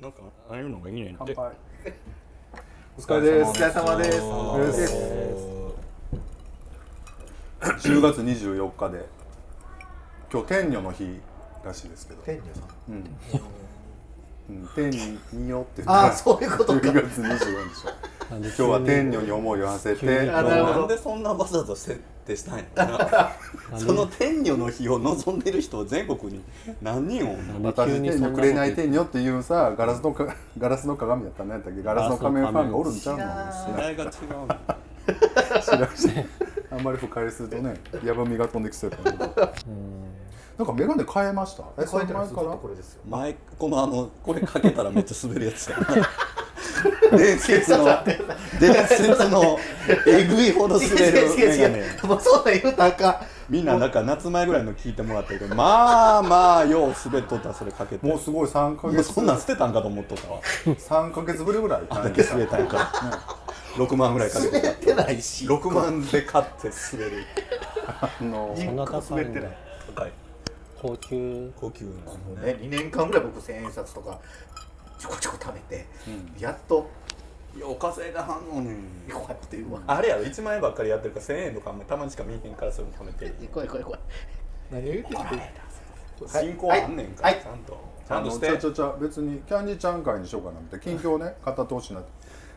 なんかああいうのがいいねんって。乾杯。お疲れです。お疲れ様です。お疲れ様です。10月24日で。今日天女の日らしいですけど。天女さん。うん。うん。天女ってあーそういうことか。10月24でしょ。今今日は天女に思いを馳せて。あなるほど。なんでそんなわざわざ設定したんやろな。その天女の日を望んでる人は全国に何人おんの？私天女くれない天女っていうさガラスのかガラスの鏡やったら何やったっけ？ガラスの仮面ファンがおるんちゃうの？世代が違うあんまり深入りするとねやばみが飛んできそうやったけど。なんか眼鏡変えました？えそえこうやって前からこれですよ。前このあのこれかけたらめっちゃ滑るやつやな 伝説の伝説のえぐいほど滑るメガネもうそんなん言うたらあかみんななんか夏前ぐらいの聞いてもらったけどまあまあよう滑っとったそれかけて。もうすごい3ヶもう月そんな。ん捨てた。んかと思っとった。わ3ヶ月ぶりぐらいあんだけ滑った。んやから6万ぐらいかけて滑ってないし6万で買って滑るあのそんな高い高い高級高級なもうね2年間ぐらい僕千円札とかちょこちょこ貯めてやっとよう稼いだはんのねこうやって言うわあれやろ。1万円ばっかりやってるから1000円とかもたまにしか見えへんからそれ貯めてる。怖い怖い怖い。何を言ってんの？進行あんねんからはい。ちゃんと。ちゃあのんとして。ちゃちゃちゃ別にキャンディーちゃん会にしようかなって近況ね語ってほしいなって。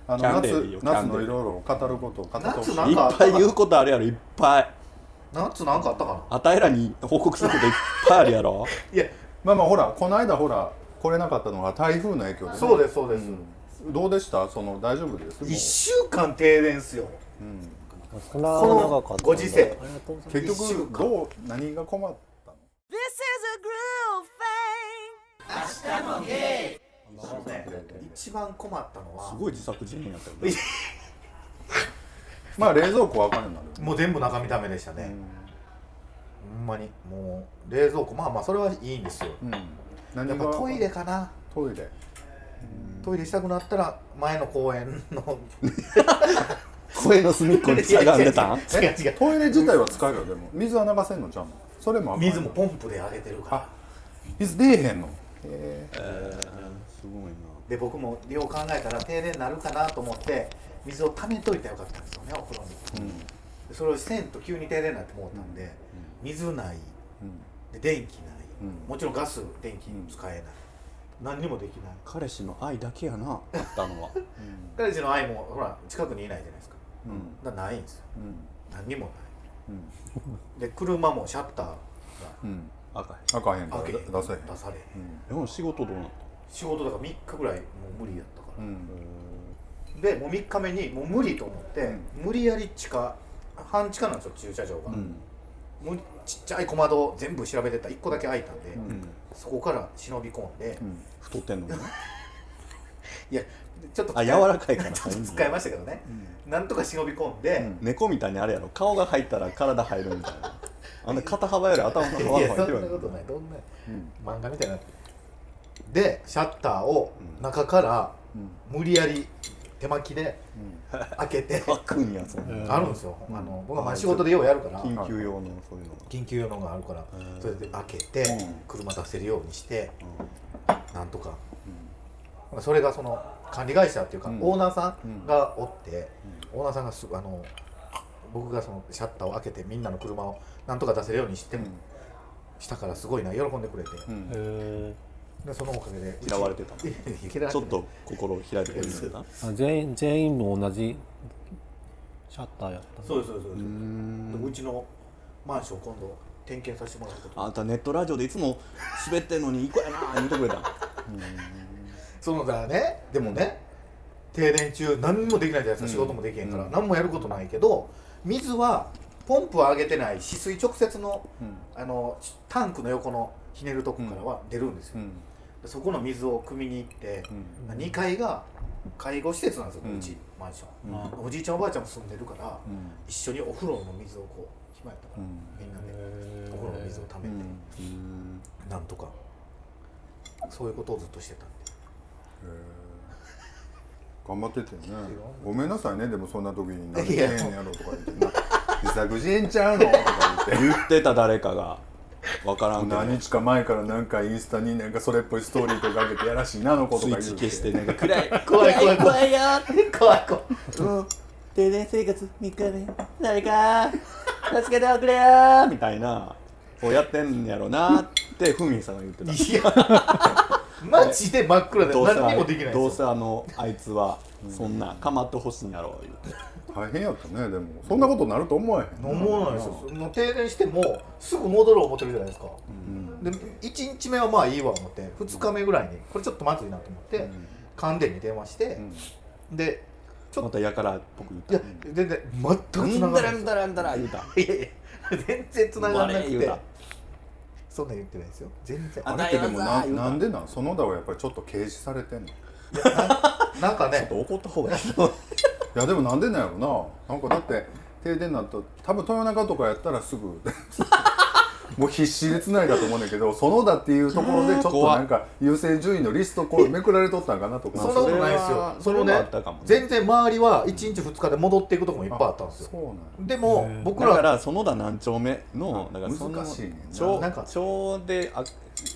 あの夏夏キャンデー。のいろいろ語ることを語ってほしい夏な？いっぱい言うことあるやろいっぱい。夏なんかあったかな？あたいらに報告することいっぱいあるやろ。いやまあまあほらこの間ほら来れなかったのが台風の影響で、ね、そうですそうです。うんどうでした？その大丈夫です？1週間停電っすよ。うん。そんなこの長かったご時世。結局どう何が困ったの？This is a groove thing. あのね一番困ったのは。すごい自作自演やったよね。まあ冷蔵庫はあかになるもう全部中身ダメでしたね、ほんまに。もう冷蔵庫。まあまあそれはいいんですよ。うん。何がやっぱトイレかな。トイレトイレしたくなったら前の公園の。声の隅っこにしゃがんでたん？違う違う。トイレ自体は使えるよでも。水は流せんのちゃうの？それもあかん水もポンプで上げてるから。あ水出えへんの？へえすごいな。で僕もよう考えたら停電になるかなと思って水を溜めといたらよかったんですよねお風呂に。でそれをせんと急に停電になって思ったんで、水ない。で電気ない、うん。もちろんガス電気使えない、何にもできない。彼氏の愛だけやなあったのは。彼氏の愛もほら近くにいないじゃないですか。うん。だないんですよ。うん。何にもない。うん。で車もシャッターがうん。赤いあかへんから出せへん。出されへん。でも仕事どうなっ仕事だから3日ぐらいもう無理やったから、うん。でもう3日目にもう無理と思って、無理やり地下半地下なんですよ駐車場が、たうんもうちっちゃい小窓を全部調べてた。ら1個だけ開いたんで、うん。そこから忍び込んで、うん。太ってんの いやちょっとあ柔らかいから。ちょっと使いましたけどね、なんとか忍び込んで、うん。猫みたいにあれやろ。顔が入ったら体入るみたいな。あんな肩幅より頭の幅がいやそんな。入ってることない。どんなうん。漫画みたいになってる。でシャッターを中からうん。無理やり手巻きで開けて、開くんやそあるんですよ、あの僕はまあ仕事でようやるから。緊急用のそういうの。緊急用のがあるから。うん。それで開けてうん。車出せるようにしてなんとか。それがその管理会社っていうかうん。オーナーさんがおってオーナーさんがすあの僕がそのシャッターを開けてみんなの車をなんとか出せるようにしてうん。したからすごいな喜んでくれて。うん。へでそのおかげで。嫌われてたちょっと心を開いてくれるんだーあ全員全員も同じシャッターやったそうですそうですそうです。ん。でうちのマンション今度点検させてもらうことあんたネットラジオでいつも滑ってんのにいい子やな言うてくれた。そのだからね。でもね、停電中何もできないじゃないですか、仕事もできへんから、うん。何もやることないけど水はポンプは上げてない止水直接のうん。あのタンクの横のひねるとこからは出るんですよ、うん。でそこの水を汲みに行って、うん。2階が介護施設なんですよ、ううんちマンション、うん。おじいちゃんおばあちゃんも住んでるから、うん。一緒にお風呂の水をこう暇やったから、うん。みんなでお風呂の水をためて、うん。なんとかそういうことをずっとしてたんで。頑張っててね。ごめんなさいねでもそんな時に何いやでんやろとか言ってな自作自演ちゃうのとか言って。言ってた誰かが分からんけど。何日か前からなんかインスタになんかそれっぽいストーリーとか上げてやらしいなあの子とか言うスイッチ消してなんか暗い。怖い怖い怖い。よ。怖い怖い。うん。停電生活3日目。誰か。助けておくれよ。みたいな。をやってんやろなってふみさんが言ってた。いやマジで真っ暗でどうせ何にもできないどうですよ。せあのあいつはそんな構ってほしいんやろ言って大変やったねでも。そんなことになると思わへん。思わないですよ。もう停電してもすぐ戻ろう思ってるじゃないですか、で1日目はまあいいわ思って2日目ぐらいにこれちょっとまずいなと思って、関電に電話して、でちょっとまたやからっぽくい言やった全然全くうん繋がらないだらんだらん。だら言うたいやいや全然繋がらなくてそんなん言ってないですよ。全然。ああれってでもななんでなん？園田はやっぱりちょっと軽視されてんの？いいやななんかね ちょっと怒った方がいい。やでもなんでなんやろな。なんかだって停電になった多分豊中とかやったらすぐもう必死でつないだと思うんだけど 園田っていうところでちょっとなんか優先順位のリストこうめくられとったんかなとかそんなことないですよ。そのねそれはあったかもね。全然周りは1日2日で戻っていくとこもいっぱいあったんですよ。でも僕だかららら園田何丁目のだからその難しいね町なんか町であ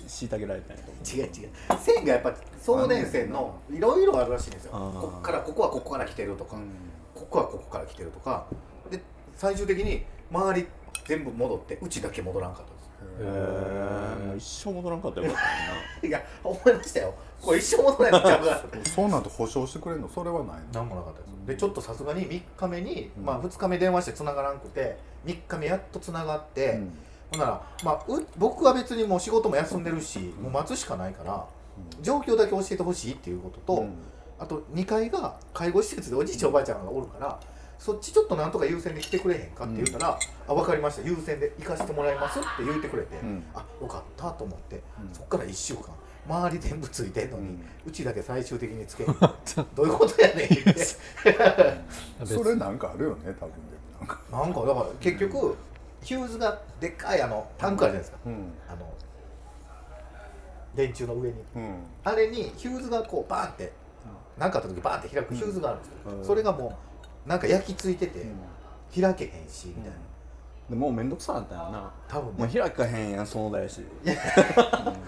虐げられたんやと違う違う。線がやっぱ送電線のいろいろあるらしいんですよ。こっからここはここから来てるとか、うん。ここはここから来てるとか。で最終的に周り全部戻ってうちだけ戻らんかったんですへえ一生戻らんかったらよかったいや思いましたよ。これ一生戻らないんちゃうかそうなんと保証してくれるの？それはないの？何もなかったですでちょっとさすがに3日目に、まあ2日目電話して繋がらんくて3日目やっと繋がって、うん。ほんなら、まあ、う僕は別にもう仕事も休んでるし、もう待つしかないから、状況だけ教えてほしいっていうことと、うん。あと2階が介護施設でおじいちゃんおばあちゃんがおるからそっちちょっとなんとか優先で来てくれへんかって言うから、あ分かりました。優先で行かせてもらいますって言ってくれて、うん。あよかったと思って、うん。そっから1週間。周り全部ついてんのに、ううんちだけ最終的につけ どういうことやねん言って。それなんかあるよね多分でも。なんか。なんかだから結局ヒューズがでっかいあのタンクあるじゃないですか、うん。あの電柱の上に。うん。あれにヒューズがこうバーンって何かあった時バーンって開くヒューズがあるんですよ、うん。それがもうなんか焼き付いてて開けへんしみたいな、でもうめんどくさかったよな。多分もう開かへんやん園田やし。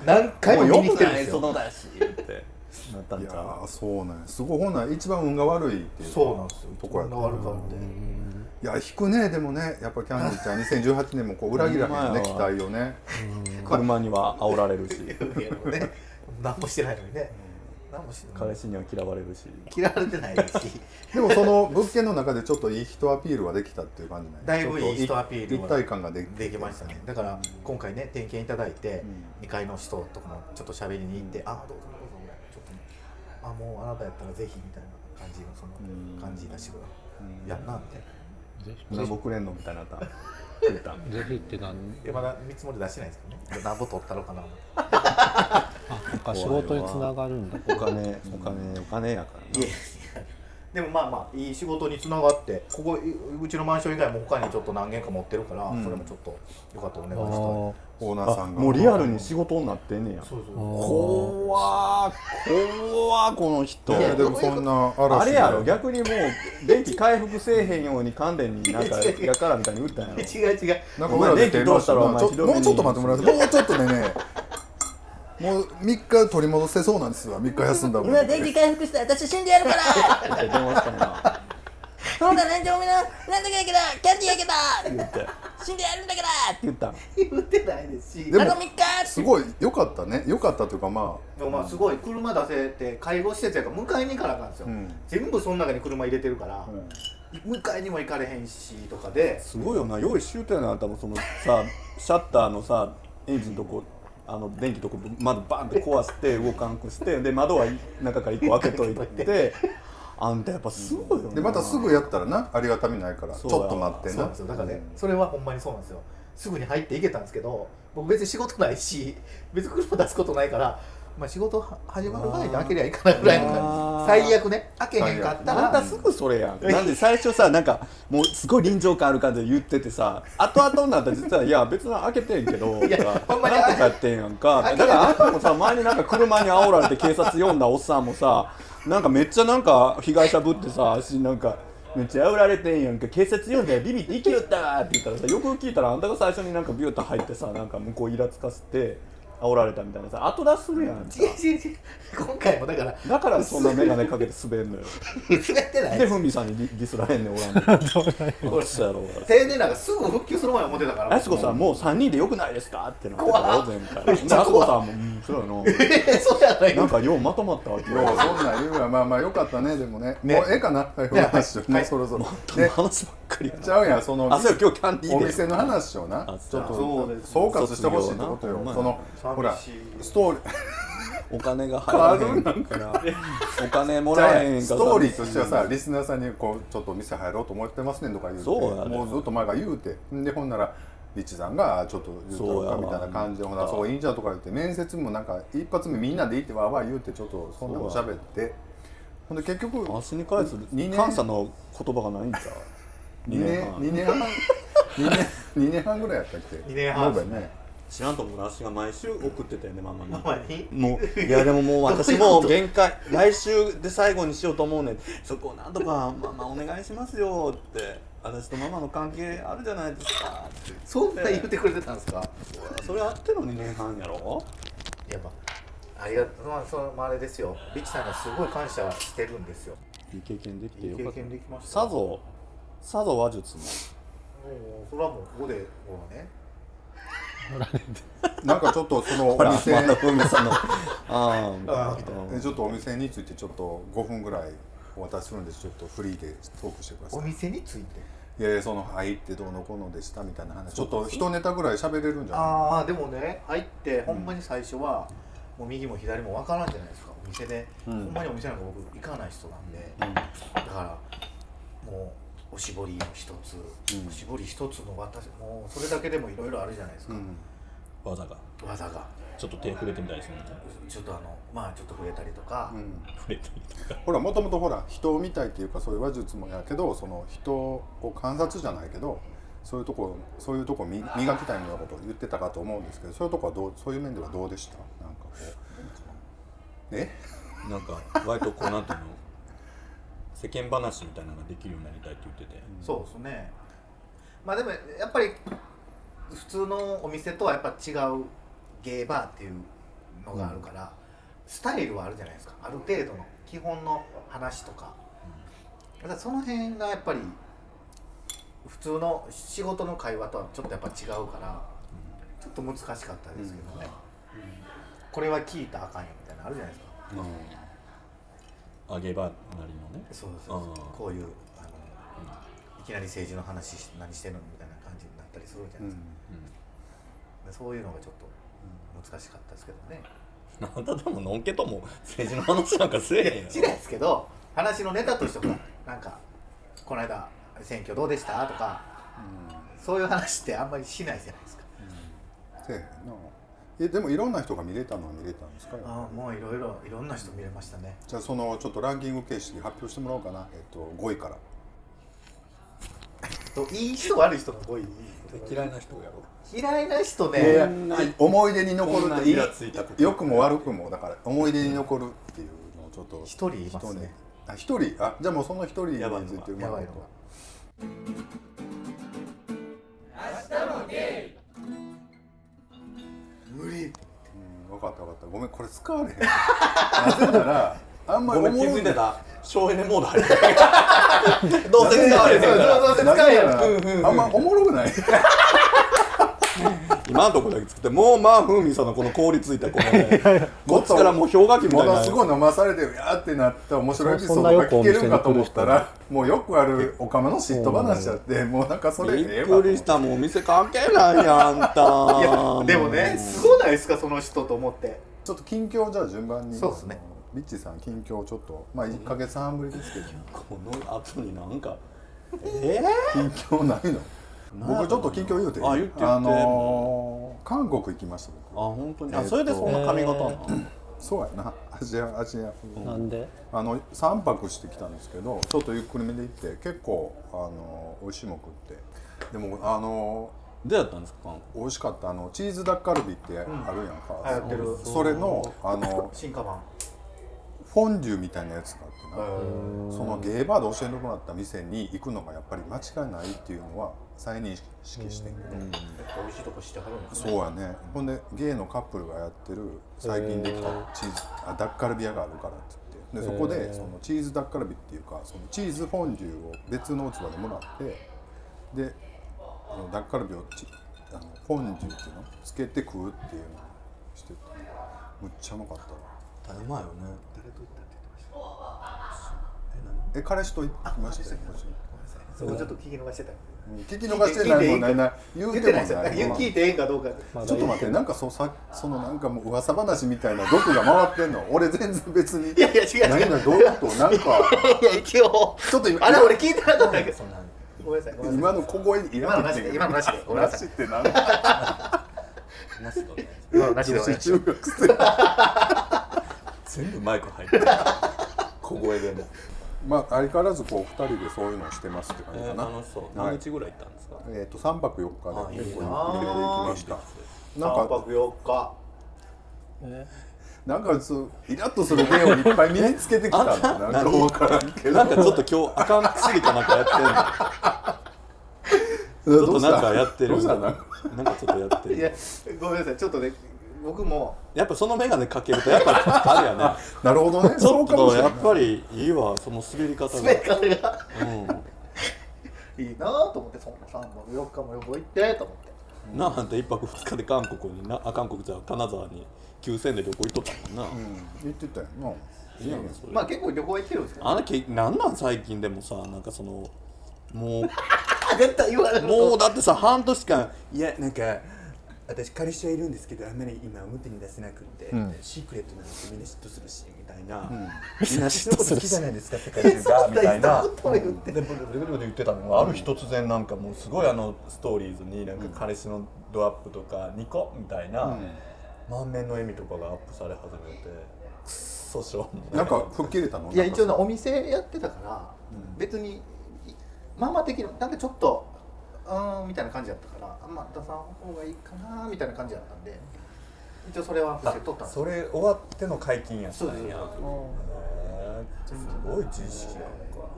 何回も見に来てるんですよ。もうよくない園田やしってなったんいやちゃう。ーそうなんや。すごい。ほんなら一番運が悪いっていうかそうなんですよ。とこやったこんな悪かっていや引くねでもね。やっぱキャンディちゃん2018年もこう裏切らへんね期待をね。車には煽られるし。いやね。何もしてないのにね何もしてない。彼氏には嫌われるし。嫌われてないし。でもその物件の中でちょっといい人アピールはできたっていう感じねだいぶいい人アピールは一体感がでできましたね。だから今回ね点検いただいて、2階の人とかもちょっと喋りに行って、あどうぞどうぞちょっとあもうあなたやったらぜひみたいな感じのその感じ出しやんなみたん。ぼくれんのみたいになった言った。ぜひってなんいやまだ見積もり出してないですけどね。何ぼ取ったのかな。あ仕事につながるんだ。お金お金お金やからでもまあまあいい仕事につながってここうちのマンション以外も他にちょっと何軒か持ってるから、ん。それもちょっとよかったらおあ願いしたいー。オーナーさんが。あもうリアルに仕事になってんねや。そうそう怖ー怖ーこの人。いやでもそんな嵐あれやろ逆にもう電気回復せえへんように関連になんか やからみたいに打ったんやろ。違う違う。なんか裏で電話したらお前ちょもうちょっと待ってもらってもうちょっとでねもう3日取り戻せそうなんですよ3日休んだもん今電気回復した。ら私死んでやるから。って電話したそうだね、じゃあおめな、なんとかやけど、キャンディーやけど、言って。死んでやるんだからって言ったん言ってないですし。でもあと3日すごい良かったね。良かったというかまでもまあすごい車出せて介護施設やから迎えに行かなあかんですよ、うん。全部その中に車入れてるからあ、、迎えにも行かれへんしとかで。すごいよな。用意周到やな多分そのさシャッターのさエンジンのとこあの電気とこ窓バンって壊して動かんくしてで窓は中から1個開けといてあんたやっぱすごいよな。でまたすぐやったらなありがたみないからちょっと待ってな。そうなんですよ。だからね、それはほんまにそうなんですよ。すぐに入っていけたんですけど僕別に仕事ないし別に車出すことないから、まあ、仕事は始まる前に開けりゃいいかなぐらいの感じ。最悪ね。開けへんかったら。あんたすぐそれやん。なんで最初さなんかもうすごい臨場感ある感じで言っててさ後々になったら実はいや別に開けてんけど いやとかほんまになんとかやってんやんか。だからあんたもさ前になんか車に煽られて警察呼んだおっさんもさなんかめっちゃなんか被害者ぶってさ足なんかめっちゃ煽られてんやんか警察呼んでビビって生きよったわって言ったらさよく聞いたらあんたが最初になんかビューッと入ってさなんか向こうイラつかせて煽られたみたいなさ後出しするやん違う違う違う。今回もだからだからそんな眼鏡かけて滑んのよ。滑ってない。でふみさんにディディスらへんねん おらんの俺そうやろう。が停電なんかすぐ復旧する前思ってたから。あすこさんもう3人でよくないですかってなってたよ前回。であすこさんもうんそうやな。えそうやないなんかようまとまったわけよ。ようそんなん言うわまあまあよかったねでもね。ね。もうええかなはい話を。ね、はいそろそろ。でね。話ばっかりや。なちゃうやんそのあそうや今日キャンディーでお店の話をな。あちょっと総括してほしいってことよ。そのほらストーリー。お金が入らへんからお金もらえへんから。ストーリーとしてはさリスナーさんにこうちょっとお店入ろうと思ってますねとか言うてもうずっと前から言うて。でほんならリッチさんがちょっと言うたろうかみたいな感じでほなそういいんじゃんとか言って面接もなんか一発目みんなで行ってわーわー言うてちょっとそんなの喋って。ほんで結局足に返す二年。感謝の言葉がないんちゃう？2年2年半。2年二年半ぐらいやったっけ？二年半。延べね知らんと思う足が毎週送ってたよねママに。もういやでももう私もう限界。来週で最後にしようと思うねん。そこをなんとかママお願いしますよって。私とママの関係あるじゃないですかそんな言ってくれてたんですか？それあっての2年半やろ？やっぱありがとう。まあそのまああれですよ。リッチさんがすごい感謝してるんですよ。いい経験できてよかった。験できましたさぞさぞ話術も。もうそれはもうここでほらね なんかちょっとそのお店。またふみさんの。ちょっとお店についてちょっと5分ぐらいお渡しするんでちょっとフリーでトークしてください。お店について？いやいやその入ってどうのこうのでしたみたいな話ちょっと一ネタぐらい喋れるんじゃない？ああでもね入ってほんまに最初は、もう右も左もわからんじゃないですか。お店で、うん。ほんまにお店なんか僕行かない人なんで、うん。だからもうおしぼりの一つ、うん。おしぼり一つの私もうそれだけでもいろいろあるじゃないですか、うん。技が。技が。ちょっと手触れてみたいですね。ちょっとあのまあちょっと触れたりとか、うん。触れたりとか。ほらもともとほら人を見たいっていうかそういう話術もやけどその人を観察じゃないけどそういうとこそういうとこみ磨きたいみたいなことを言ってたかと思うんですけどそういうとこはどうそういう面ではどうでした？なんかこう。え？なんか割とこうなんていうの？世間話みたいなのができるようになりたいって言ってて。そうですね。まあでもやっぱり普通のお店とはやっぱ違うゲーバーっていうのがあるから、スタイルはあるじゃないですか。ある程度の基本の話とか、だからその辺がやっぱり普通の仕事の会話とはちょっとやっぱ違うからちょっと難しかったですけどね、これは聞いたらあかんよみたいなのあるじゃないですかあげばなりのね。そうそうそう。あーこういうあの、いきなり政治の話し何してんのみたいな感じになったりするじゃないですか、でそういうのがちょっと難しかったですけどね、あんたでものんけとも政治の話なんかせえへんしないですけど話のネタとしてほらなんかこの間選挙どうでしたとかそういう話ってあんまりしないじゃないですか。せえへんなえでもいろんな人が見れたのは見れたんですか？ああもういろいろいろんな人見れましたね。じゃあそのちょっとランキング形式発表してもらおうかな。えっと5位から。といい人悪い人が多い嫌いな人やろ。嫌いな人ね、いやんな思い出に残るっていいイラついたこと。良くも悪くもだから思い出に残るっていうのをちょっと一人いますね。あ一人？あじゃあもうその一人につやばいのがいて。うまいこや無理。とうん分かった分かった。ごめんこれ使われへん。なぜならあんまりごめん気おもろづいてた。省エネモード入ってた どうせ使われへんから。どうせ使えあんまおもろくない今のとこだけ作ってもうまあふみさんのこの凍りついたこのね こっちからもう氷河期みたいな。ものすごい飲まされてうやーってなった面白いエピソードが聞けるかと思ったらもうよくあるおかまの嫉妬話やってもうなんかそれびええわっくりしたもうお店関係ないやんあんたいやでもねすごないですかその人と思って。ちょっと近況じゃあ順番に。そうっすね。あのリッチーさん近況ちょっとまあ1か月半ぶりですけど。この後になんかえ近況ないの？僕ちょっと近況言うてあ言って言って。あのー韓国行きましたあ僕本当に？えっとあそれでそんな髪型なの。そうやな。アジアアジア。風なんで？あの3泊してきたんですけどちょっとゆっくりめで行って結構あの美味しいもん食って。でもあのどうやったんですか美味しかった。あのチーズダッカルビってあるやんか、流行ってる。それのあの進化版フォンデュみたいなやつがあってな。そのゲーバーで教えてもらった店に行くのがやっぱり間違いないっていうのは再認識して。んけど、美味しいとこ知ってはるん。ですそうやね。ほんでゲイのカップルがやってる最近できたチーズあダッカルビ屋があるからって言って。でそこでそのチーズダッカルビっていうかそのチーズフォンデュを別の器でもらってであのダッカルビをチあのフォンデュっていうのつけて食うっていうのをしててむっちゃうまかったわ。うまいよね誰と行ったって言ってました？え彼氏と行きましたよそこちょっと聞き逃してた聞き逃してないもんないな言うてもないないですよ聞いてええんかどうかちょっと待ってなんかそさそのなんかもう噂話みたいな毒が回ってんの俺全然別にいやいや違う違う何がどういうことなんかいや一応ちょっと今あれ俺聞いてなかったけどごめんなさい今の小声いらなしで今のなしでごめんなしって何なしとね今のなしで中学生全部マイク入ってる小声でもまあ相変わらずこう二人でそういうのをしてますって感じえーかな、楽しそう。はい。何日ぐらい行ったんですか？えっ、と三泊四日で結構入れていきました。いなんか泊4日。なんかそうイラッとする芸をいっぱい身につけてきたのな。んか分からんけど。なんかちょっと今日あかん薬かなんかやってんの。ちょっとなんかやってる。どうしたなんかちょっとやっていやるごめんなさい。ちょっとね僕もやっぱその眼鏡かけるとやっぱあれやね。なるほどね。ちょそうっとやっぱりいいわ。その滑り方が滑り方が。ういいなと思ってそんな3泊4日も旅行行ってと思って。んなああんた一泊二日で韓国になあ韓国じゃ金沢に9000で旅行行っとったもんな、うん。言ってたよな。まあ結構旅行行ってるんですけどあのけなんなん最近でもさなんかそのもうあ 絶対言われる。もうだってさ半年間いやなんか私彼氏はいるんですけどあんまり今表に出せなくって、シークレットなんてみんな嫉妬するしみたいな、みんな嫉妬好きじゃないですか世界中が。みたいな。ブルブルブルブル言ってたのがある日突然なんかもうすごいあのストーリーズになんか彼氏のドアップとかニコみたいな、満面の笑みとかがアップされ始めてくっそしょなんか吹っ切れたの？いや一応お店やってたから、別にいママ的ななんかちょっとうーんみたいな感じだったからあんま出さん方がいいかなみたいな感じだったんで一応それは伏せとったんですそれ終わっての解禁やったんや。そうそうそう。へーすごい知識やんか。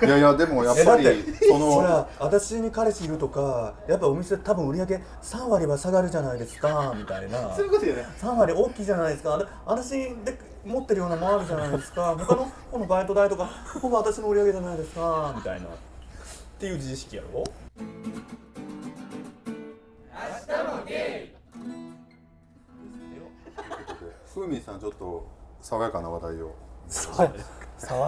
いやいやでもやっぱりえだってそほのら私に彼氏いるとかやっぱお店多分売り上げ3割は下がるじゃないですかみたいな。そういうことよね。3割大きいじゃないですか。私で持ってるようなもんあるじゃないですか。他のこのバイト代とかほぼ私の売り上げじゃないですかみたいなっていう自意識やろ？ふうみんさんちょっと爽やかな話題を。爽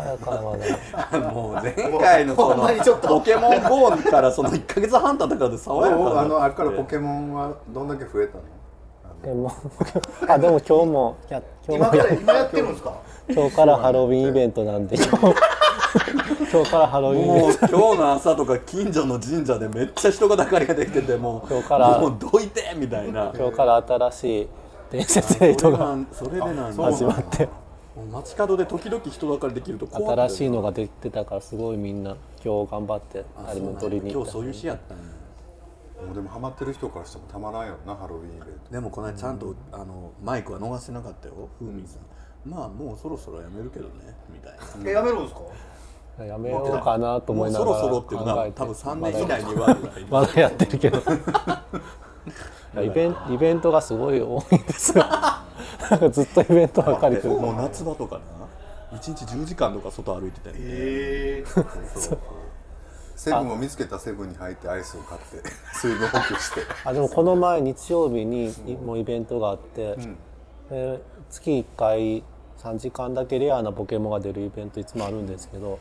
やかな話題。もう前回のそほんまにちょっのとポケモン GO からその1か月半経ったからで爽やかな。あのあれからポケモンはどんだけ増えたの？でもあでも今日もや今今日も。やから今やってるんですか？今日からハロウィンイベントなんで。今日今日からハロウィン。もう今日の朝とか近所の神社でめっちゃ人がだかりができててもう今日からもうどいてみたいな。ト今日から新しい伝説の人がそれでな始まって。街角で時々人だかりできると怖新しいのができてたからすごいみんな今日頑張ってあれも取りに行った。今日そういう日やったんやもうでもハマってる人からしてもたまらんよなハロウィンイベント。でもこの間ちゃんとあのマイクは逃してなかったよふうみんさん。まあもうそろそろやめるけどねみたいな。えやめるんですか？やめようかなと思いながらそろそろっていうの考えてが多分3年以内には。ぐらいまだやってるけど。イベンイベントがすごい多いんですよ。ずっとイベントばかり来る。もう夏場とかな。1日10時間とか外歩いてたよね。え。えセブンを見つけたセブンに入ってアイスを買って水分補給して。あでもこの前日曜日にいもうイベントがあって、で月1回3時間だけレアなポケモンが出るイベントいつもあるんですけど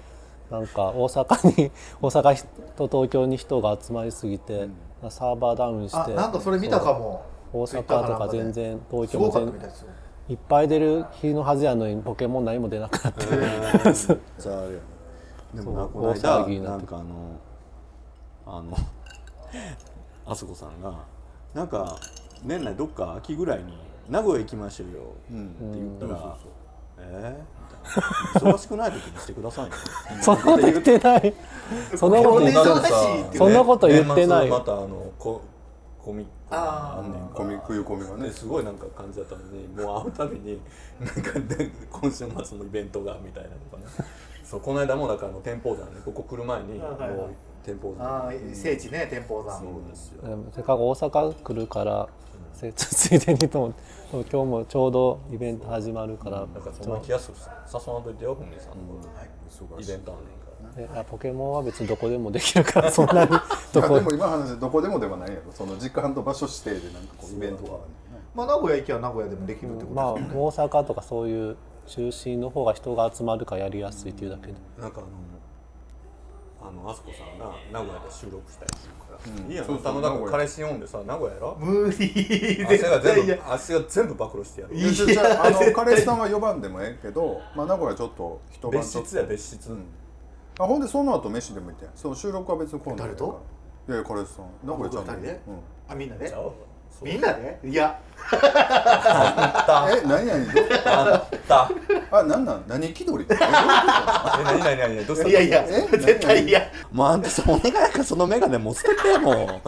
なんか大阪に 大阪と東京に人が集まりすぎて、サーバーダウンしてあなんかそれ見たかも。大阪とか全然東京も全たみたいっぱい出る日のはずやのにポケモン何も出なくなって、でもなこの間大騒ぎになってなんかあのあのあそこさんがなんか年内どっか秋ぐらいに名古屋行きましょうよって言ったら「えー?」みたいな「忙しくない時にしてくださいよ」そんなこと言ってない。そんなこと言って忙ないそんなこと言ってない。年末またあのこコミックがあんねんコミ冬コミがね。ですごいなんか感じだったのにもう会うたびになんかで今週末のイベントがみたいなのとかねそうこの間もだからあの天保山ね。ここ来る前にもう天保山。ああ聖地ね天保山。そうですよ。せっかく大阪来るから、せ ついでにと思って今日もちょうどイベント始まるから、なんかそんな気がする誘わんといてよふみさんの忙しい。イベントあんねんポケモンは別にどこでもできるから そんなに いどこやでも今の話でどこでもではないやろ。その時間と場所指定でなんかこうイベントがあるまあ名古屋行きは名古屋でもできるってことまあ大阪とかそういう中心の方が人が集まるからやりやすいっていうだけで。なんかあのあのあすこさんが名古屋で収録したりするから、いいやんそうそうあのなん名古屋。か彼氏呼んでさ名古屋やろ？無理。足絶が全対いや部足が全部暴露してやる。いやじゃあの彼氏さんは4番でもええけど、まあ、名古屋ちょっと一晩別ちょっと。室や別室、あほんでその後飯でも行ってん。そう収録は別に今度誰と？いやいや彼氏さん。名古屋ちゃんと僕二人で？あみんなで？ちゃうみんなで？いや。うん、え何何どあった。あなんなん？何気取り？ええ何何何何どうした？いやいや。え絶対いや。もうあんたさお願いやからその眼鏡もう捨てても。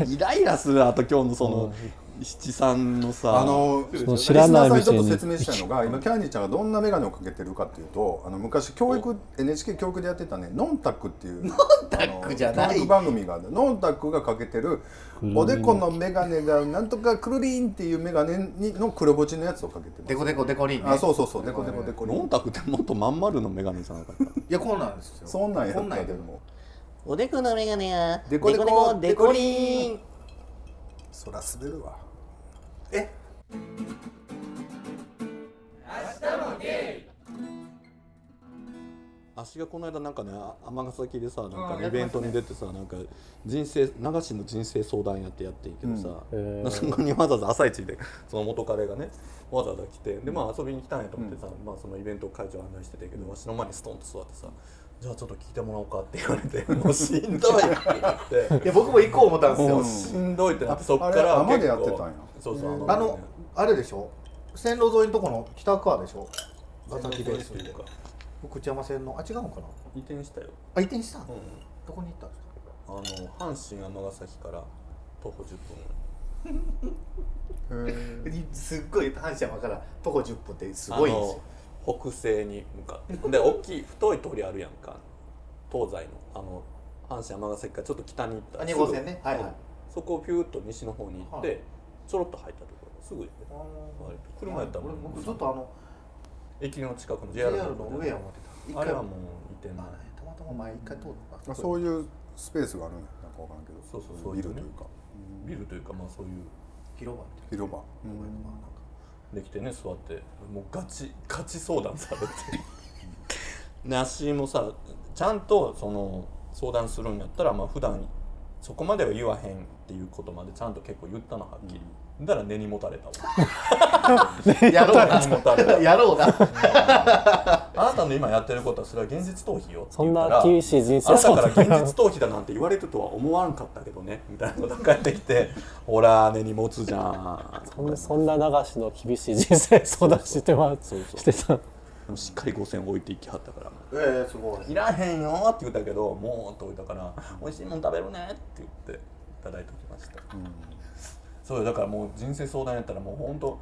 う イライラするあと今日のその七三のさあのそう知らないリスナーさんにちょっと説明したいのが今キャンディーちゃんがどんな眼鏡をかけてるかっていうとあの昔教育 NHK 教育でやってたねノンタックっていう ノンタックじゃない。教育番組があるノンタックがかけてるおでこの眼鏡がなんとかくるりんっていう眼鏡にの黒ぼちのやつをかけてます。デコデコデコリンね。あそうそうそうデコデコデコリン。ノンタクってもっとまん丸の眼鏡じゃなかったいやこうなんですよそんなんや。っこんなんやでたでもおでこのメガネやデコデコデコリン。そら滑るわえ？足がこの間なんかね尼崎でさなんうんかイベントに出てさなんか人生流しの人生相談やってやっていいけどさ、うん。そこにわざわざ朝一で その元彼がねわざわざ来てでまあ遊びに来たんやと思ってさ、まあ、そのイベント会場案内してたけど、わしの前にストンと座ってさ「じゃあちょっと聞いてもらおうか」って言われて「もうしんどい」って言って。いや僕も行こう思ったんですよ。もうしんどいってなってそっかあれら天でやってたんや。そうそうあのあれでしょ？線路沿いのとこの北側でしょ？ガサキベースでというか。福知山線のあ違うのかな？移転したよ、あ移転した、うん、どこに行ったんですか？あの阪神尼崎から徒歩10分。すっごい阪神山から徒歩10分ってすごいんですよ。あの北西に向かって。で大きい太い通りあるやんか。東西の。あの阪神尼崎からちょっと北に行った。らあ二号線ね。はいはい。うん。そこをピューッと西の方に行って、はいちょろっと入ったところ。すぐやね割と車やったら僕ずっとあの駅の近くの JR のの上や思ってた。一回あれはも。う移転あなたまたま前一回通った。あそういうスペースがあるんや。なんかわからんけど。そうそうそう。ビルというか。ビルというかまあそういう。広場って広場。まあなん。かできてね座って。もうガチガチ相談されて。で足もさちゃんとその相談するんやったらまあ普段そこまでは言わへんっていうことまでちゃんと結構言ったのはっきり、だから根に持たれたわ。やろうな。やろうな。あなたの今やってることはそれは現実逃避よって そん言ったらな厳しい人生あなたから現実逃避だなんて言われるとは思わんかったけどねみたいなことが返ってきて ほら根に持つじゃん。そんなそんな流しの厳しい人生相談してまそうそうしてたでもしっかり5000置いていきはったから。ええすごい。いらへんよって言ったけどもうって置いたから美味しいもん食べるねって言っていただいておきました、そうよだからもう人生相談やったらもうほんと、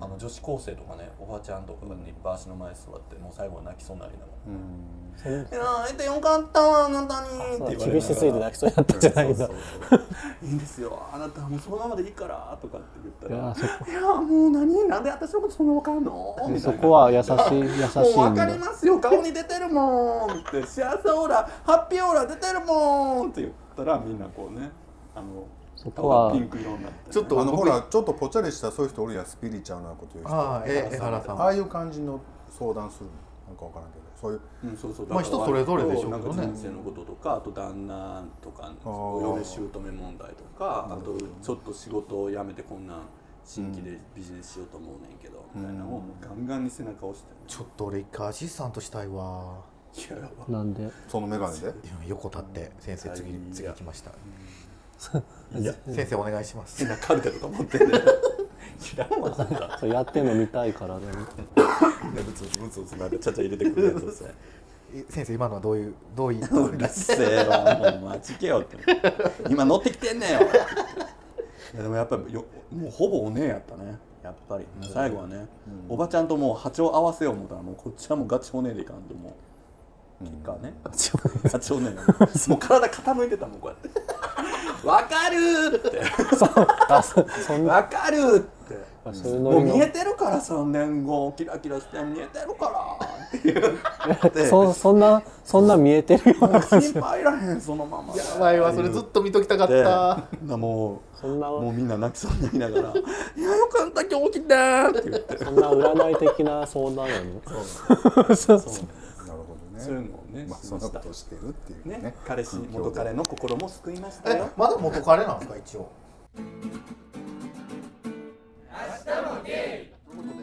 あの女子高生とかねおばちゃんとかがいっぱい足の前に座ってもう最後は泣きそうになりながらうん「いや会えてよかったわあなたに」って言われ厳しすぎて泣きそうになったんじゃないんいいんですよ。あなたはもうそのままでいいからとかって言ったら。いやもう何？なんで私のことそんなわかんの？みたいな。そこは優しい優しもういんだ分かりますよ。顔に出てるもんって。幸せオーラハッピーオーラ出てるもんって言ったらみんなこうねあのそこは。ピンク色になってちょっとあのほらちょっとぽっちゃりしたそういう人おるやんスピリチュアルなこと言う人。ああえ江原さんああいう感じの相談するのなんかわからんけどそういう。うん、そうそう。まあ人それぞれでしょうけどね。なんか人生のこととかあと旦那とかー。お嫁姑問題とかあとちょっと仕事を辞めてこんなん新規でビジネスしようと思うねんけど、みたいなのをガンガンに背中を押してちょっと俺一回アシスタントしたいわ。なんで？その眼鏡で？横立って先生次次来ましたいや。先生お願いします。みんなカルテとか持ってんねい らんわ。そんなそうやってんの見たいからねブツブツブツブツなんかちゃちゃ入れてくるやつですねえ先生今のはどういうどういう。うるせえわもうマジけよって。今乗ってきてんねんよ。いやでもやっぱりよもうほぼお姉やったね。やっぱり。最後はね、おばちゃんともう波長合わせよう思ったらもうこっちはもうガチお姉でいかんともう。結果ね。ガチお姉なの。もう体傾いてたもんこうやって「わかる!」って。あそそ「んなわかる!」って。そういうもう見えてるから3年後キラキラして見えてるからって言ってそそんなそんな見えてるような感じ。心配いらへんそのままやばいわそれずっと見ときたかっでたなもそんなうもうみんな泣きそうになりながら「いやよかった今日起きて!」って言って。そんな占い的な相談やの？そう ね。そういうのをねまあそんなことをしてるっていうね。ね彼氏元彼の心も救いましたえよまだ元彼なんですか一応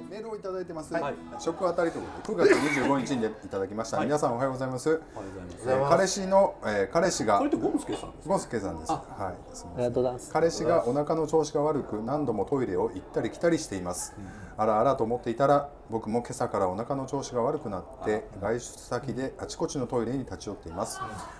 メールをいただいてます、はい食あたりということで9月25日にいただきました、皆さんおはようございます、おはようございますえー彼氏の、えー彼氏がこれってゴンスケさんですゴンスケさんです。あはいすみません。ありがとうございます。彼氏がお腹の調子が悪く何度もトイレを行ったり来たりしています、あらあらと思っていたら僕も今朝からお腹の調子が悪くなって外出先であちこちのトイレに立ち寄っています。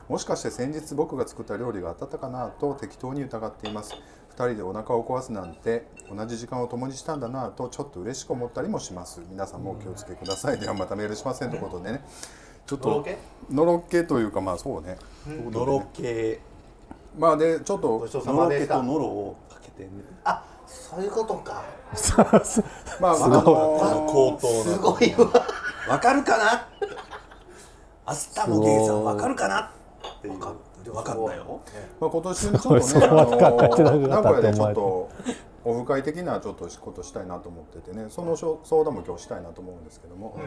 もしかして先日僕が作った料理が当たったかなと適当に疑っています2人でお腹を壊すなんて同じ時間を共にしたんだなとちょっと嬉しく思ったりもします。皆さんもお気をつけください。ではまたメールしませんということでね。ちょっとのろけ？というかまあそうね。のろけ。まあでちょっとのろけとのろをかけてね。あそういうことか。まあああのの高騰すのごいわ。わかるかな？明日もゲイさんわかるかな？っていうわかったよ。まあ、今年ちょっとね、名古屋でちょっととオフ会的なちょっとことしたいなと思っててね、その相相談も今日したいなと思うんですけども、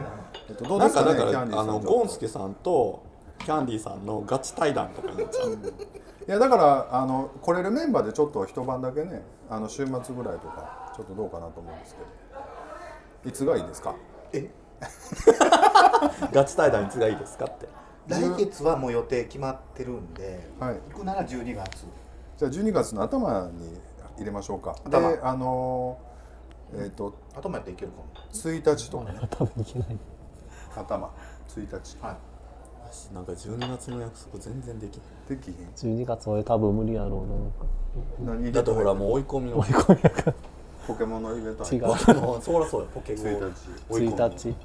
えっと、どうなんかですかね、キャンディーさんだからあのゴンスケさんとキャンディーさんのガチ対談とかになっちゃういやだからあの来れるメンバーでちょっと一晩だけね、あの週末ぐらいとかちょっとどうかなと思うんですけど、いつがいいですか？ガチ対談いつがいいですかって来月はもう予定決まってるんで、はい。行くなら12月。じゃあ12月の頭に入れましょうか。で、頭あのえっ、と頭やっていけるかも。1日とかね、多分いけない。頭。1日はい。なんか12月の約束全然できできひん。12月俺多分無理やろうな。なんか何だってほらもう追い込みの。ポケモンのイベント入違う。そりゃそうやポケゴ1日。追い込み1日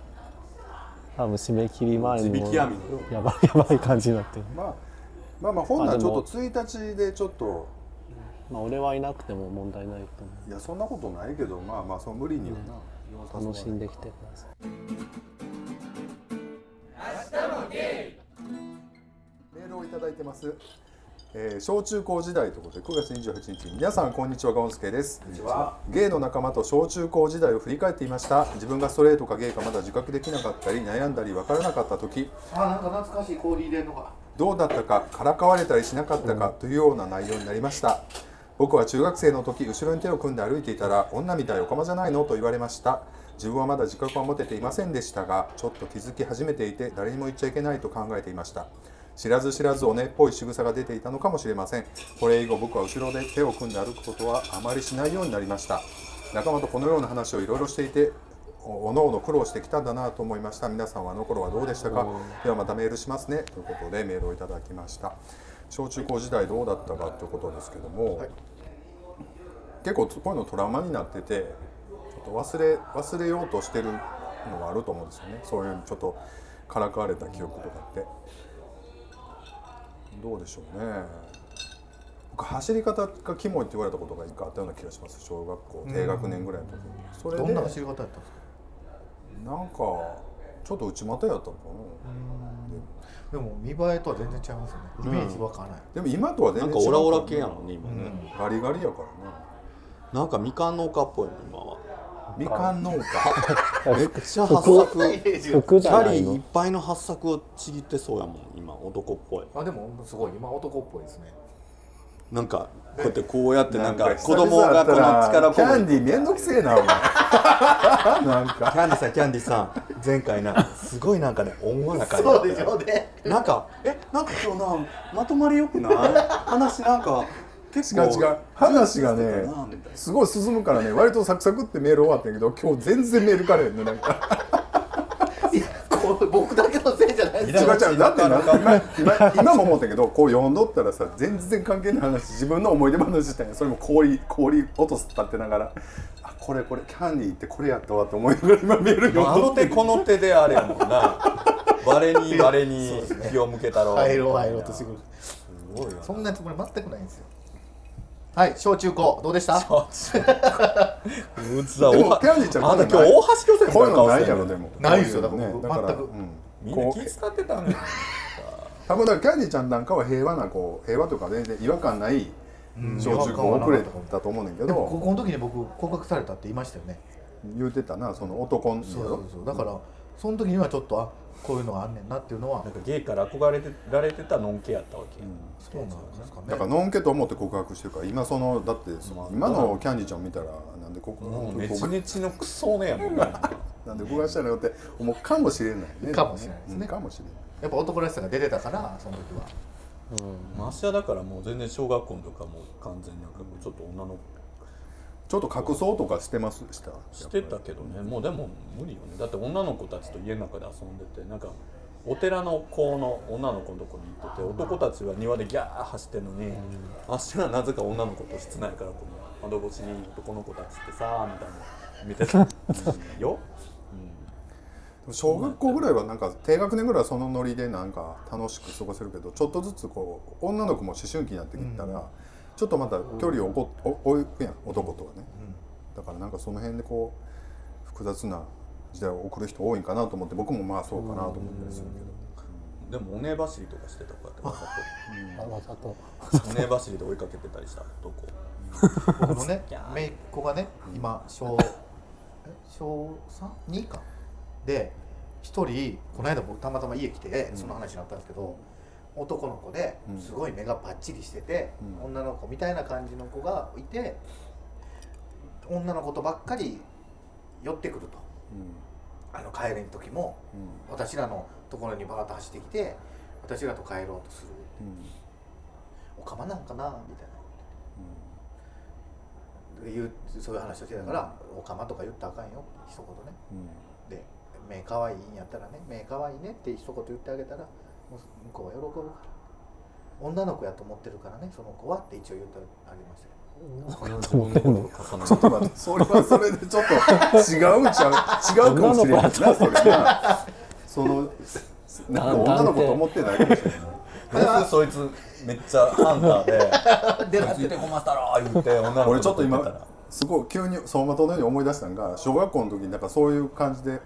多分締め切り前にやばい やばい感じになってる。まあまあまあ本来ちょっと1日でちょっとまあ俺はいなくても問題ないと思いやそんなことないけどまあまあその無理にはな、言わさうせ楽しんできてください。メールをいただいてます、えー小中高時代ということで9月28日皆さんこんにちはゴンスケです。ゲイの仲間と小中高時代を振り返っていました。自分がストレートかゲイかまだ自覚できなかったり悩んだり分からなかった時あなんか懐かしい氷入れるのが。どうだったかからかわれたりしなかったかというような内容になりました。僕は中学生の時後ろに手を組んで歩いていたら女みたいおかまじゃないのと言われました。自分はまだ自覚は持てていませんでしたがちょっと気づき始めていて誰にも言っちゃいけないと考えていました知らず知らずおねっぽい仕草が出ていたのかもしれません。これ以後僕は後ろで手を組んで歩くことはあまりしないようになりました。仲間とこのような話をいろいろしていておおのおの苦労してきたんだなと思いました。皆さんはあの頃はどうでしたか？ではまたメールしますね。ということでメールをいただきました。小中高時代どうだったかということですけども、結構こういうのトラウマになっててちょっと忘れ忘れようとしてるのがあると思うんですよね。そういうちょっとからかわれた記憶とかってどうでしょうね。僕走り方がキモいって言われたことが一回あったような気がします。小学校低学年ぐらいの時に。それでどんな走り方やったんですか？なんかちょっと内股やったのかでも見栄えとは全然違いますよね。イメージわからない、なでも今とは全然違うなんかオラオラ系やのね今ね、ガリガリやからねなんかみかん農家っぽいの今はみかん農家。めっちゃ発作。服じキャリゃないのーいっぱいの発作をちぎってそうやもん今男っぽい。あでもすごい。今男っぽいですね。なんかこうやってこうやってなんか子供がこの力キャンこディーめんどくせえなお前。なんか。キャンディさんキャンディさん前回なすごいなんかね温和な感じそうでしょうね。なんかえなんか今日なまとまりよくない？話なんか結構違う違う。話がねすごい進むからね割とサクサクってメール終わったんやけど今日全然メールかれへんねなんか。いやこれ僕だけのせいじゃない違う違う。だってな今今今も思ったけどこう読んどったらさ全然関係ない話自分の思い出話したんやそれも氷氷落とす立ってながら。あこれこれキャンディーってこれやったわと思いながら今メール読あんどっての。手この手であれやもんな。バレにバレに気を向けたろ入ろう入ろうとしてくる。すごいよそんなつもり全くないんですよはい小中高どうでした？うつだでもキャンディーちゃんあんた今日大橋巨船こういうのないしてるやろでも。ないですよだから全く。うん。みんなこう気使ってたんだよ。多分だからキャンディーちゃんなんかは平和なこう平和とか全然違和感ない小中高遅れたと思うねんけでも高ど校の時に僕告白されたって言いましたよね。言うてたなその男のそうそうそう。だからその時にはちょっとあこういうのがあんねんなっていうのはなんかゲイから憧れてられてたのんけやったわけや、そうなんですかね。だからのんけと思って告白してるから今そのだってその今のキャンディーちゃん見たらなんで告もう白ネチネチのクソねやもんな。なんで告白したのよって思うかもしれないね。かもしれないですね。うんかもしれない。やっぱ男らしさが出てたからその時は。マシはだからもう全然小学校の時はもう完全になんかもうちょっと女のちょっと隠そうとかしてます？したしてたけどね。もうでも無理よね。だって女の子たちと家の中で遊んでてなんかお寺の子の女の子のとこに行ってて男たちは庭でギャー走ってんのに、あっしはなぜか女の子と室内からこの窓越しに男の子たちってさみたいな。見てた。よ、小学校ぐらいはなんか低学年ぐらいはそのノリでなんか楽しく過ごせるけどちょっとずつこう女の子も思春期になってきたら、ちょっとまた距離を置こお置くやん男とはね、だからなんかその辺でこう複雑な時代を送る人多いんかなと思って僕もまあそうかなと思ったりするけど、でもおね走りとかしてたこうやってわあわざとざと。おね走りで追いかけてたりした男僕のね。姪っ子がね今小え小 3?2 か。で一人この間僕たまたま家来てその話になったんですけど、男の子ですごい目がパッチリしてて、うん。女の子みたいな感じの子がいて女の子とばっかり寄ってくると。あの帰れん時もうん。私らのところにバーッと走ってきて私らと帰ろうとするうんうん。おかまなんかなみたいな。言うそういう話をしてたから「おかまとか言ったらあかんよ」一言ね。うん。で「目かわいいんやったらね目かわいいね」って一言言ってあげたら向こうは喜ぶから。女の子やと思ってるからねその子はって一応言ってあげましたけ自分のことを重ねちょっと待ってそれはそれでちょっと違うんちゃう？違うかもしれないなそれなそのなんか女の子と思ってないかもしれな。い僕そいつめっちゃハンターでど「ついてこましたろ」言って女の子俺ちょっと今すごい急に走馬灯のように思い出したのが小学校の時になんかそういう感じで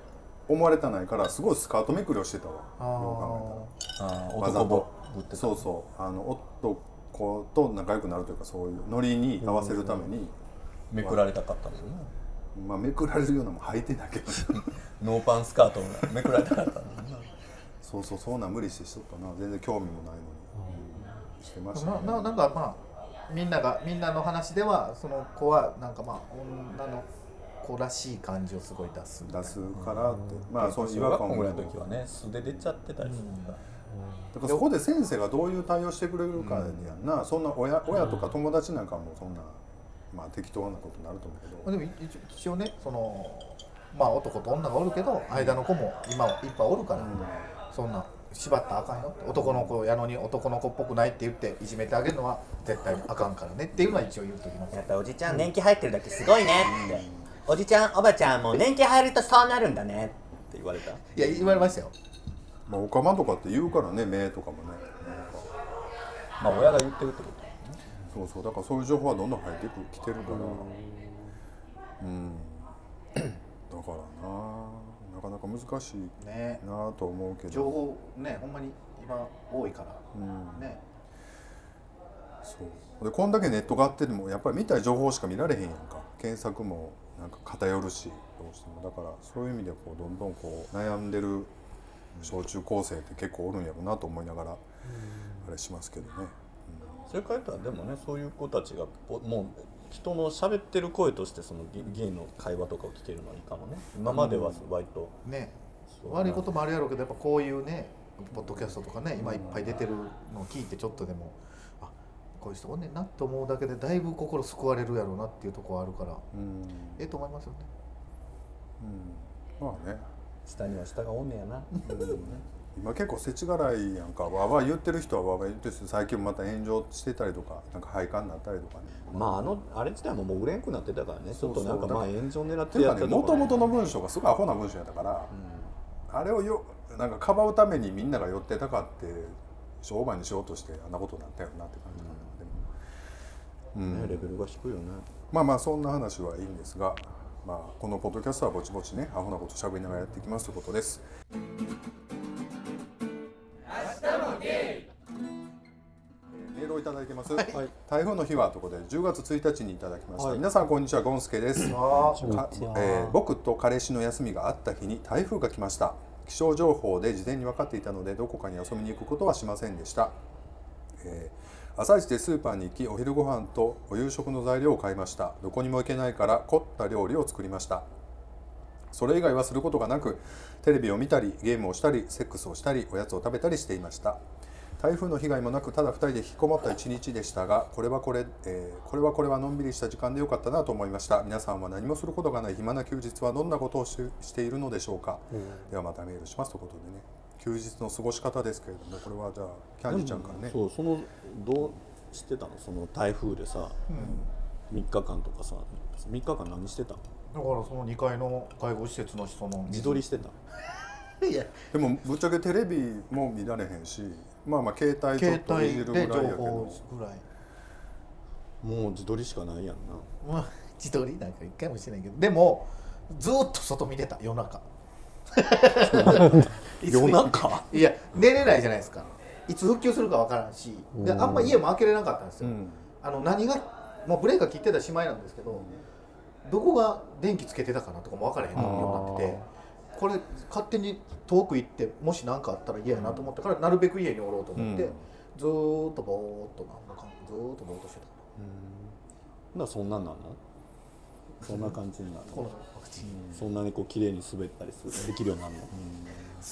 思われたないからすごいスカートめくりをしてたわ。あよう考えたら。わざ男と。ぶってた。そうそう。あの男と仲良くなるというかそういうノリに合わせるために、めくられたかったんだよね。まあめくられるようなもん履いてないけど。ノーパンスカートがめくられたかったんだそうそうそんなん無理してしとったな。全然興味もないのに、してましたね、まあななんかまあみんながみんなの話ではその子はなんかまあ女の子らしい感じをすごい出す出すからって、まあそういう違小学校和感もぐらいの時はね素で出ちゃってたりするから。だからそこで先生がどういう対応してくれるかやんな、そんな親親とか友達なんかもそんな、まあ適当なことになると思うけど、でも一応一応ねそのまあ男と女がおるけど間の子も今いっぱいおるから、そんな縛ったらあかんよ男の子やのに男の子っぽくないって言っていじめてあげるのは絶対にあかんからねっていうのは一応言うときます。やっぱおじちゃん年季入ってるだけすごいねっておじちゃんおばちゃんも年季入るとそうなるんだね。って言われた。いや言われましたよ。まあおかまとかって言うからね目とかもね。まあ親が言ってるってことそうそうだからそういう情報はどんどん入ってきてるから。うん。だからな。なかなか難しいねなと思うけど。情報ねほんまに今多いから。うん。ね。そう。でこんだけネットがあってでもやっぱり見たい情報しか見られへんやんか。検索もなんか偏るしどうしても。だからそういう意味でこうどんどんこう悩んでる小中高生って結構おるんやろうなと思いながらあれしますけどね、それからでもねそういう子たちがぽもう人の喋ってる声としてそのゲゲイの会話とかを聞けるのはいいかもね。今までは割と、ね。そう悪いこともあるやろうけどやっぱこういうねポッドキャストとかね今いっぱい出てるのを聞いてちょっとでもあこういう人おんねんなって思うだけでだいぶ心救われるやろうなっていうところはあるから。うん。ええと思いますよね。うん、まあね。下には下がおんねやな、い今結構世知辛いやんか。わーわー言ってる人はわーわー言ってるし最近また炎上してたりとかなんか廃刊になったりとかね。まああのあれ自体ももう売れんくなってたからね。ちょっとなんかまあ炎上狙っってたもともとの文章がすごいアホな文章やったから、あれをよなんかかばうためにみんなが寄ってたかって商売にしようとしてあんなことになったよなって感じうん。ねレベルが低いよね。まあまあそんな話はいいんですが、まあ、このポッドキャストはぼちぼちねアホなことしゃべりながらやっていきますということです。メールをいただいてます、台風の日はということで10月1日にいただきました、皆さんこんにちはゴンスケです。あえー僕と彼氏の休みがあった日に台風が来ました。気象情報で事前に分かっていたのでどこかに遊びに行くことはしませんでした、えー朝一でスーパーに行きお昼ご飯とお夕食の材料を買いました。どこにも行けないから凝った料理を作りました。それ以外はすることがなくテレビを見たりゲームをしたりセックスをしたりおやつを食べたりしていました。台風の被害もなくただ2人で引きこもった一日でしたがこれはこれ、えーこれはこれはのんびりした時間でよかったなと思いました。皆さんは何もすることがない暇な休日はどんなことをししているのでしょうか、ではまたメールしますということでね休日の過ごし方ですけれどもこれはじゃあキャンディちゃんからね。そうそのどうしてたのその台風でさ、3日間とかさ3日間何してたの？だからその2階の介護施設の人の自撮りしてた？いや。でもぶっちゃけテレビも見られへんしまあまあ携帯ちょっ携といるぐらいやけど。報ぐらい。もう自撮りしかないやんな。まあ自撮りなんか一回もしてないけど。でもずーっと外見てた夜中 夜中？いや寝れないじゃないですか。いつ復旧するかわからんし。であんま家も開けれなかったんですよ、うん。あの何がもうブレーカー切ってたしまいなんですけどどこが電気つけてたかなとかも分からへんようになって。てこれ勝手に遠く行ってもし何かあったら嫌やなと思ったからなるべく家におろうと思って、うん。ずーっとぼーっとなんかずーっとぼーっとしてた。ほなそんなんなんの？そんな感じになる。こののワクチン。そんなにこう綺麗に滑ったりするできるようになるの、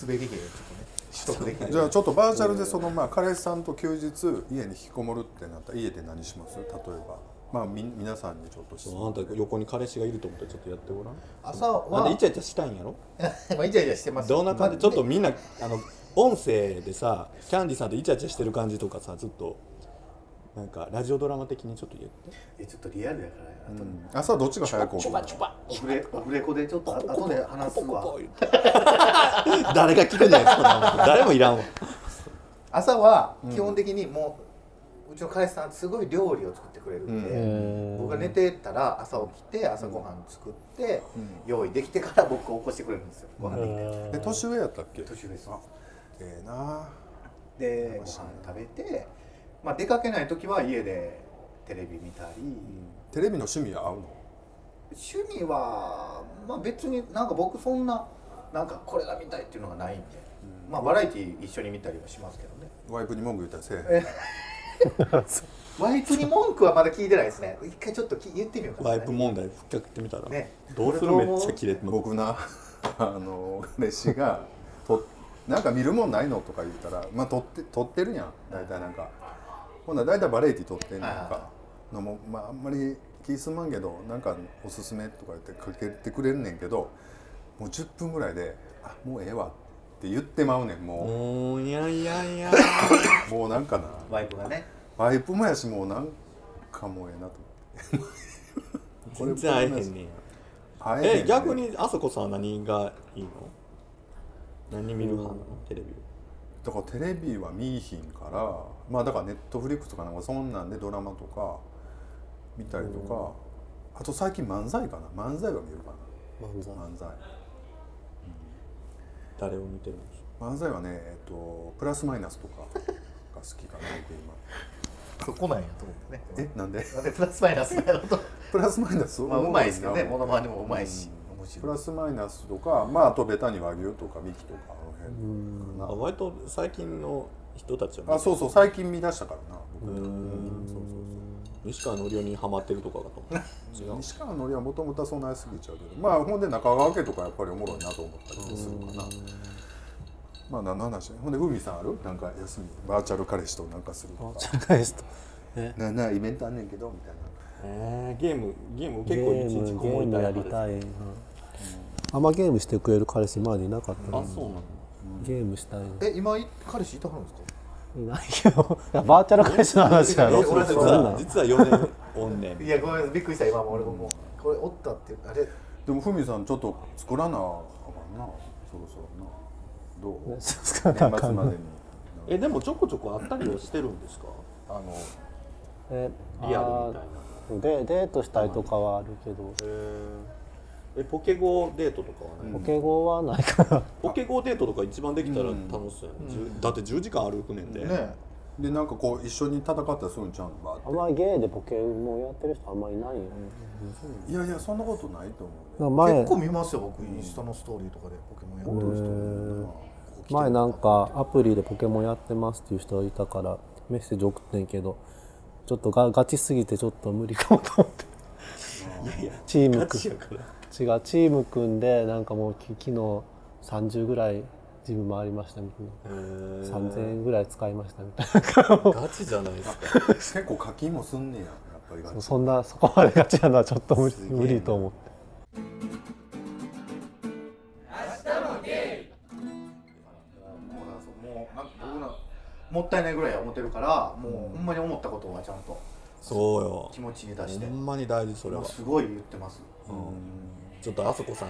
滑り芸をちょっとね取得できる。じゃあちょっとバーチャルでそのまあ彼氏さんと休日家に引きこもるってなったら家で何します？例えば。まあみ皆さんにちょっとあんた横に彼氏がいると思ってちょっとやってごらん。朝なんはでイチャイチャしたいんやろ？まあイチャイチャしてます。どんな感じ？まあちょっとみんなあの音声でさキャンディさんとイチャイチャしてる感じとかさずっとなんかラジオドラマ的にちょっと言って。えちょっとリアルやからあとうん。朝どっちが早く起きるのオフレオフレコでちょっとあ後で話すわ。誰が聞くねんそんなもん誰もいらんわ。朝は基本的にもう、うちの彼氏さんすごい料理を作ってくれるんで、うん。僕が寝てたら朝起きて朝ごはん作って、用意できてから僕を起こしてくれるんですよ。ご飯できて。え年上やったっけ？年上です。あええなでご飯食べて、まあ、出かけない時は家でテレビ見たり、テレビの趣味は合うの？趣味は、まあ、別になんか僕そんななんかこれが見たいっていうのがないんで、まあバラエティ一緒に見たりはしますけどね。ワイプに文句言ったらせえへん。ワイプに文句はまだ聞いてないですね。一回ちょっとき言ってみようか。なワイプ問題吹っかけてみたら、ね。どうする？めっちゃ切れて僕なあの彼氏がとなんか見るもんないの？とか言ったらまあ撮って撮ってるやん。大体なんかほんなら大体バラエティ撮ってんねんはいはかのもまああんまり気すまんけどなんかおすすめとか言ってかけてくれんねんけどもう10分ぐらいで「あもうええわ」って言ってまうねんももういやいやいや。う もうなんかな。ワイプがね。ワイプもやしもうなんかもうええなと思って。全然会えへんねんえ逆にあそこさんは何がいいの？何見る派なの？テレビだからテレビは見いひんからまあだからネットフリックスとかなんかそんなんでドラマとか見たりとかあと最近漫才かな。漫才は見るか漫才。な漫才。誰を見てるんですか？漫才はねえっとプラスマイナスとかが好きかな僕そこなんやと思ってね。今え？なんで？なんでプラスマイナスやろと。プラスマイナス？まあうまいですけどねもモノマネもうまいし。面プ白い。ラスマイナスとかまああとベタに和牛とかミキとかあの辺あ割と最近の人たちはあそうそう最近見出したからな僕。うー。んそうそうそう西川のりおにハマってるとかかと思 う。西川のりはもともとはそんなにすぎちゃうけどまあほんで中川家とかやっぱりおもろいなと思ったりするかな。まあ何の話ほんで海さんある？なんか休み。バーチャル彼氏となんかするとか。社会ですと。ななイベントあんねんけどみたいな。えー、ゲームゲームゲ結構一ーム日こもりゲームやりたいあんまゲームしてくれる彼氏今までいなかったな。あそうなのゲームしたいのえ今彼氏いたはるんですか？いないけど バーチャル彼氏の話やろ？実は実は4年おんねん。いやごめんびっくりした今も俺も。もうこれおったってあれ。でもふみさんちょっと作らなあかんな。そろそろな。どう？つか。なあかんえでもちょこちょこあったりはしてるんですか？あのえリアルみたいな。でデートしたいとかはあるけど。えポケゴデートとかはね、ポケゴはないから ポケゴデートとか一番できたら楽しそうやね、じゅだって10時間歩くねんで、ねでなんかこう一緒に戦ったりするんちゃうのバーあんまりゲーでポケモンやってる人あんまりいないよね。っていやいやそんなことないと思う前結構見ますよ僕。インスタのストーリーとかでポケモンやってる人。前なんかアプリでポケモンやってますっていう人いたからメッセージ送ってんけどちょっとガガチすぎてちょっと無理かもと思って。チームガく。チやから違うチーム組んでなんかもうき昨日30ぐらいジム回りましたみたいな。3000円ぐらい使いましたみたいな。ガチじゃないですか。結構課金もすんねややっぱりそんなそこまでガチなのはちょっと無理無理と思って。もうなんか僕らもったいないぐらいは思ってるからもうほんまに思ったことはちゃんとそうよ。気持ちに出して。ほんまに大事それは。すごい言ってますちょっとあそこさん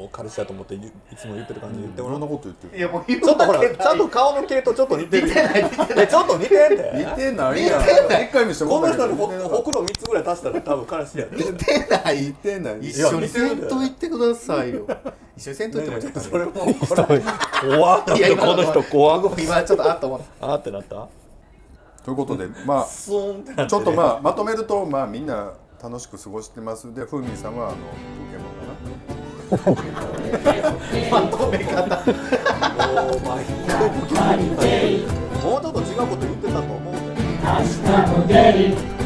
を彼氏だと思っていいつも言ってる感じで言ってもらうこんなこと言ってる。いやもう言うちょっとほらちゃんと顔の系統ちょっと似てる。えちょっと似てんで似てない。やん一回見してこの人にほくろ3つぐらい足したら多分彼氏やで。似てない似てない一緒にせんといてくださいよ。一緒にせんといてもちょっとねそれも怖っ。この人怖っ。僕今ちょっとあっと思った。あーってなった？ということでまあちょっとまあまとめるとまあみんな楽しく過ごしてます。でふみさんはあのまとめ方。もうちょっと違うこと言ってたと思う。んだよ明日も出る